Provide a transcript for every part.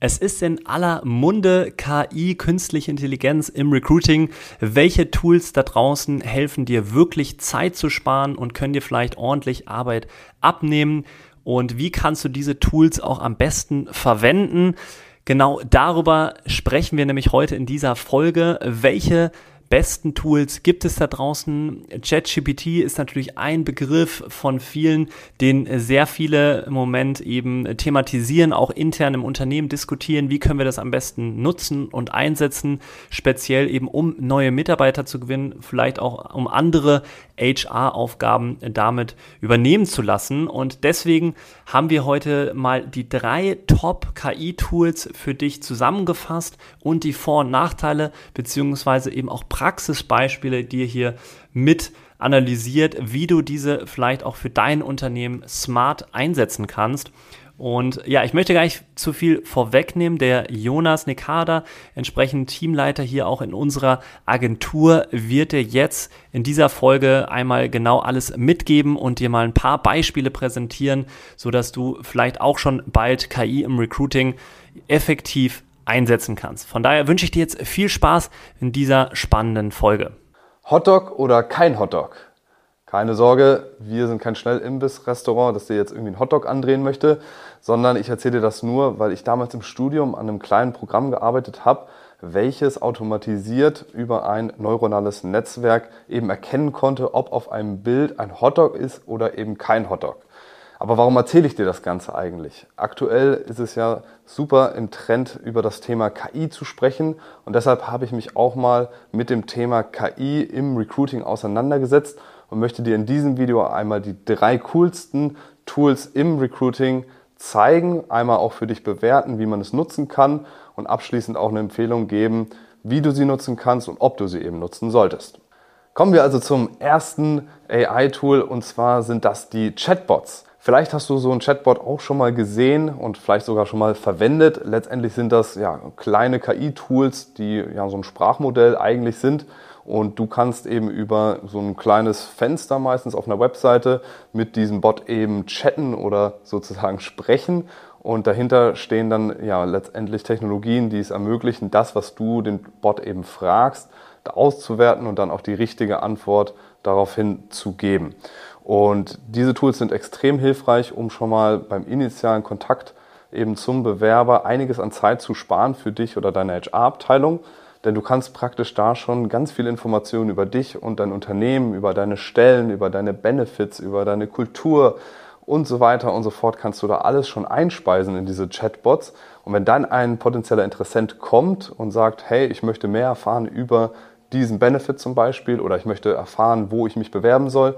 Es ist in aller Munde KI, künstliche Intelligenz im Recruiting. Welche Tools da draußen helfen dir wirklich Zeit zu sparen und können dir vielleicht ordentlich Arbeit abnehmen? Und wie kannst du diese Tools auch am besten verwenden? Genau darüber sprechen wir nämlich heute in dieser Folge. Welche besten Tools gibt es da draußen? ChatGPT ist natürlich ein Begriff von vielen, den sehr viele im Moment eben thematisieren, auch intern im Unternehmen diskutieren, wie können wir das am besten nutzen und einsetzen, speziell eben um neue Mitarbeiter zu gewinnen, vielleicht auch um andere HR-Aufgaben damit übernehmen zu lassen. Und deswegen haben wir heute mal die drei Top-KI-Tools für dich zusammengefasst und die Vor- und Nachteile beziehungsweise eben auch Praxisbeispiele dir hier mit analysiert, wie du diese vielleicht auch für dein Unternehmen smart einsetzen kannst. Und ja, ich möchte gar nicht zu viel vorwegnehmen. Der Jonas Nekada, entsprechend Teamleiter hier auch in unserer Agentur, wird dir jetzt in dieser Folge einmal genau alles mitgeben und dir mal ein paar Beispiele präsentieren, sodass du vielleicht auch schon bald KI im Recruiting effektiv einsetzen kannst. Von daher wünsche ich dir jetzt viel Spaß in dieser spannenden Folge. Hotdog oder kein Hotdog? Keine Sorge, wir sind kein Schnellimbiss-Restaurant, das dir jetzt irgendwie einen Hotdog andrehen möchte, sondern ich erzähle dir das nur, weil ich damals im Studium an einem kleinen Programm gearbeitet habe, welches automatisiert über ein neuronales Netzwerk eben erkennen konnte, ob auf einem Bild ein Hotdog ist oder eben kein Hotdog. Aber warum erzähle ich dir das Ganze eigentlich? Aktuell ist es ja super im Trend, über das Thema KI zu sprechen. Und deshalb habe ich mich auch mal mit dem Thema KI im Recruiting auseinandergesetzt und möchte dir in diesem Video einmal die drei coolsten Tools im Recruiting zeigen, einmal auch für dich bewerten, wie man es nutzen kann und abschließend auch eine Empfehlung geben, wie du sie nutzen kannst und ob du sie eben nutzen solltest. Kommen wir also zum ersten AI-Tool und zwar sind das die Chatbots. Vielleicht hast du so ein Chatbot auch schon mal gesehen und vielleicht sogar schon mal verwendet. Letztendlich sind das ja kleine KI-Tools, die ja so ein Sprachmodell eigentlich sind. Und du kannst eben über so ein kleines Fenster meistens auf einer Webseite mit diesem Bot eben chatten oder sozusagen sprechen. Und dahinter stehen dann ja letztendlich Technologien, die es ermöglichen, das, was du den Bot eben fragst, auszuwerten und dann auch die richtige Antwort daraufhin zu geben. Und diese Tools sind extrem hilfreich, um schon mal beim initialen Kontakt eben zum Bewerber einiges an Zeit zu sparen für dich oder deine HR-Abteilung. Denn du kannst praktisch da schon ganz viel Informationen über dich und dein Unternehmen, über deine Stellen, über deine Benefits, über deine Kultur und so weiter und so fort kannst du da alles schon einspeisen in diese Chatbots. Und wenn dann ein potenzieller Interessent kommt und sagt, hey, ich möchte mehr erfahren über diesen Benefit zum Beispiel oder ich möchte erfahren, wo ich mich bewerben soll,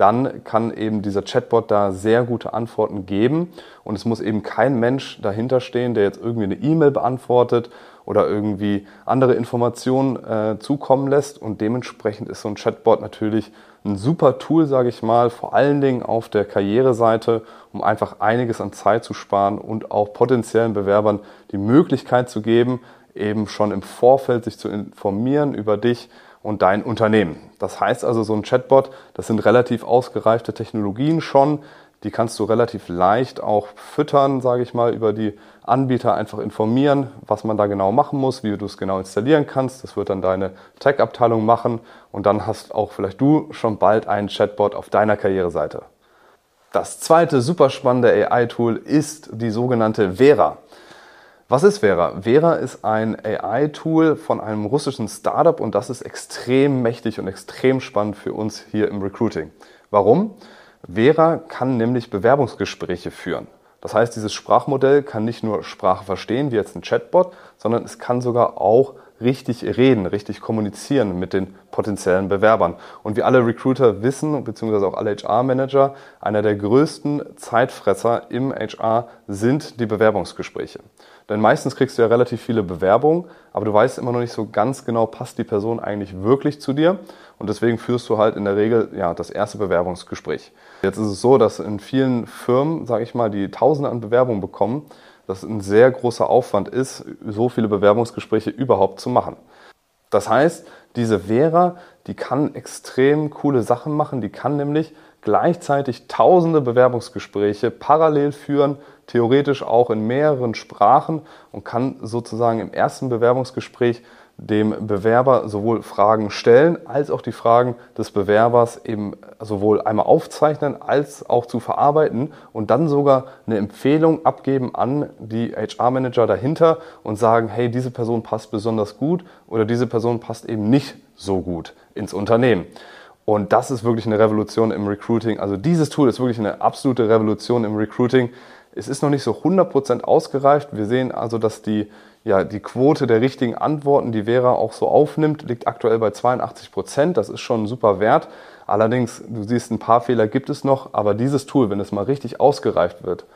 dann kann eben dieser Chatbot da sehr gute Antworten geben. Und es muss eben kein Mensch dahinter stehen, der jetzt irgendwie eine E-Mail beantwortet oder irgendwie andere Informationen äh, zukommen lässt. Und dementsprechend ist so ein Chatbot natürlich ein super Tool, sage ich mal, vor allen Dingen auf der Karriereseite, um einfach einiges an Zeit zu sparen und auch potenziellen Bewerbern die Möglichkeit zu geben, eben schon im Vorfeld sich zu informieren über dich und dein Unternehmen. Das heißt also, so ein Chatbot, das sind relativ ausgereifte Technologien schon. Die kannst du relativ leicht auch füttern, sage ich mal, über die Anbieter einfach informieren, was man da genau machen muss, wie du es genau installieren kannst. Das wird dann deine Tech-Abteilung machen und dann hast auch vielleicht du schon bald einen Chatbot auf deiner Karriereseite. Das zweite super spannende AI-Tool ist die sogenannte Vera. Was ist Vera? Vera ist ein AI-Tool von einem russischen Startup und das ist extrem mächtig und extrem spannend für uns hier im Recruiting. Warum? Vera kann nämlich Bewerbungsgespräche führen. Das heißt, dieses Sprachmodell kann nicht nur Sprache verstehen, wie jetzt ein Chatbot, sondern es kann sogar auch richtig reden, richtig kommunizieren mit den potenziellen Bewerbern. Und wie alle Recruiter wissen, beziehungsweise auch alle HR-Manager, einer der größten Zeitfresser im HR sind die Bewerbungsgespräche. Denn meistens kriegst du ja relativ viele Bewerbungen, aber du weißt immer noch nicht so ganz genau, passt die Person eigentlich wirklich zu dir. Und deswegen führst du halt in der Regel ja, das erste Bewerbungsgespräch. Jetzt ist es so, dass in vielen Firmen, sage ich mal, die Tausende an Bewerbungen bekommen, dass ein sehr großer Aufwand ist, so viele Bewerbungsgespräche überhaupt zu machen. Das heißt, diese Vera, die kann extrem coole Sachen machen. Die kann nämlich gleichzeitig tausende Bewerbungsgespräche parallel führen, theoretisch auch in mehreren Sprachen und kann sozusagen im ersten Bewerbungsgespräch dem Bewerber sowohl Fragen stellen als auch die Fragen des Bewerbers eben sowohl einmal aufzeichnen als auch zu verarbeiten und dann sogar eine Empfehlung abgeben an die HR-Manager dahinter und sagen, hey, diese Person passt besonders gut oder diese Person passt eben nicht so gut ins Unternehmen. Und das ist wirklich eine Revolution im Recruiting. Also dieses Tool ist wirklich eine absolute Revolution im Recruiting. Es ist noch nicht so 100% ausgereift. Wir sehen also, dass die, ja, die Quote der richtigen Antworten, die Vera auch so aufnimmt, liegt aktuell bei 82%. Das ist schon ein super Wert. Allerdings, du siehst, ein paar Fehler gibt es noch, aber dieses Tool, wenn es mal richtig ausgereift wird,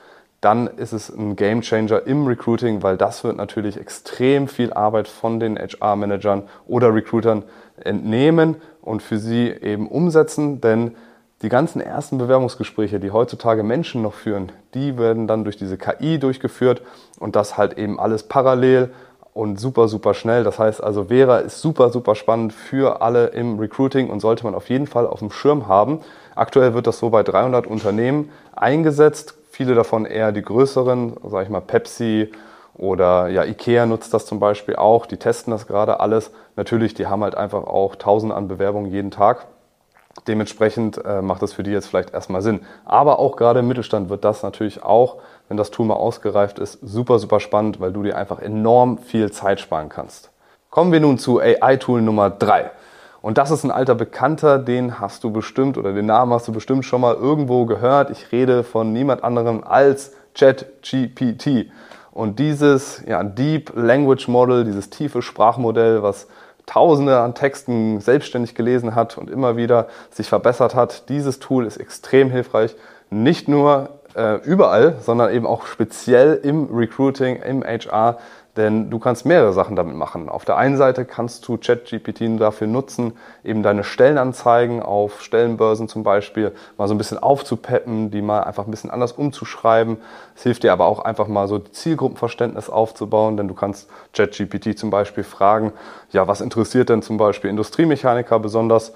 dann ist es ein Game Changer im Recruiting, weil das wird natürlich extrem viel Arbeit von den HR-Managern oder Recruitern entnehmen und für sie eben umsetzen, denn die ganzen ersten Bewerbungsgespräche, die heutzutage Menschen noch führen, die werden dann durch diese KI durchgeführt und das halt eben alles parallel und super, super schnell. Das heißt also, Vera ist super, super spannend für alle im Recruiting und sollte man auf jeden Fall auf dem Schirm haben. Aktuell wird das so bei 300 Unternehmen eingesetzt, viele davon eher die größeren, sage ich mal Pepsi, oder ja, Ikea nutzt das zum Beispiel auch, die testen das gerade alles. Natürlich, die haben halt einfach auch tausende an Bewerbungen jeden Tag. Dementsprechend äh, macht das für die jetzt vielleicht erstmal Sinn. Aber auch gerade im Mittelstand wird das natürlich auch, wenn das Tool mal ausgereift ist, super, super spannend, weil du dir einfach enorm viel Zeit sparen kannst. Kommen wir nun zu AI-Tool Nummer drei. Und das ist ein alter Bekannter, den hast du bestimmt oder den Namen hast du bestimmt schon mal irgendwo gehört. Ich rede von niemand anderem als ChatGPT. Und dieses ja, Deep Language Model, dieses tiefe Sprachmodell, was Tausende an Texten selbstständig gelesen hat und immer wieder sich verbessert hat, dieses Tool ist extrem hilfreich, nicht nur äh, überall, sondern eben auch speziell im Recruiting, im HR, denn du kannst mehrere Sachen damit machen. Auf der einen Seite kannst du ChatGPT dafür nutzen, eben deine Stellenanzeigen auf Stellenbörsen zum Beispiel mal so ein bisschen aufzupeppen, die mal einfach ein bisschen anders umzuschreiben. Es hilft dir aber auch einfach mal so Zielgruppenverständnis aufzubauen, denn du kannst ChatGPT zum Beispiel fragen, ja, was interessiert denn zum Beispiel Industriemechaniker besonders?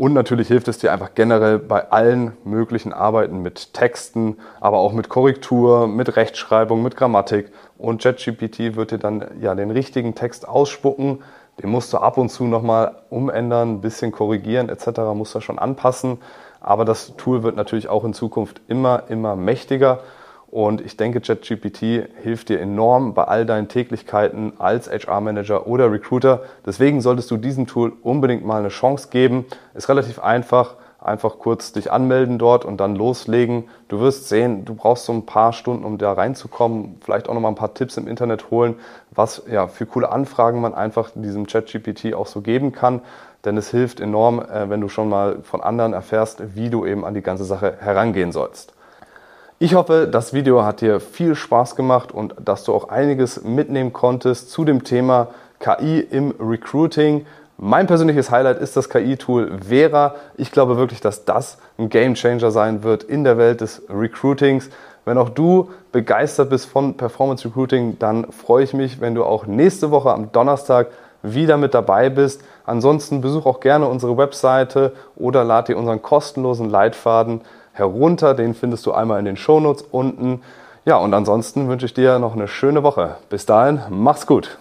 Und natürlich hilft es dir einfach generell bei allen möglichen Arbeiten mit Texten, aber auch mit Korrektur, mit Rechtschreibung, mit Grammatik. Und ChatGPT wird dir dann ja den richtigen Text ausspucken. Den musst du ab und zu nochmal umändern, ein bisschen korrigieren etc. musst du schon anpassen. Aber das Tool wird natürlich auch in Zukunft immer, immer mächtiger. Und ich denke, ChatGPT hilft dir enorm bei all deinen Täglichkeiten als HR-Manager oder Recruiter. Deswegen solltest du diesem Tool unbedingt mal eine Chance geben. Ist relativ einfach. Einfach kurz dich anmelden dort und dann loslegen. Du wirst sehen, du brauchst so ein paar Stunden, um da reinzukommen. Vielleicht auch noch mal ein paar Tipps im Internet holen, was ja für coole Anfragen man einfach diesem ChatGPT auch so geben kann. Denn es hilft enorm, äh, wenn du schon mal von anderen erfährst, wie du eben an die ganze Sache herangehen sollst. Ich hoffe, das Video hat dir viel Spaß gemacht und dass du auch einiges mitnehmen konntest zu dem Thema KI im Recruiting. Mein persönliches Highlight ist das KI-Tool Vera. Ich glaube wirklich, dass das ein Game Changer sein wird in der Welt des Recruitings. Wenn auch du begeistert bist von Performance Recruiting, dann freue ich mich, wenn du auch nächste Woche am Donnerstag wieder mit dabei bist. Ansonsten besuch auch gerne unsere Webseite oder lad dir unseren kostenlosen Leitfaden herunter. Den findest du einmal in den Shownotes unten. Ja, und ansonsten wünsche ich dir noch eine schöne Woche. Bis dahin, mach's gut.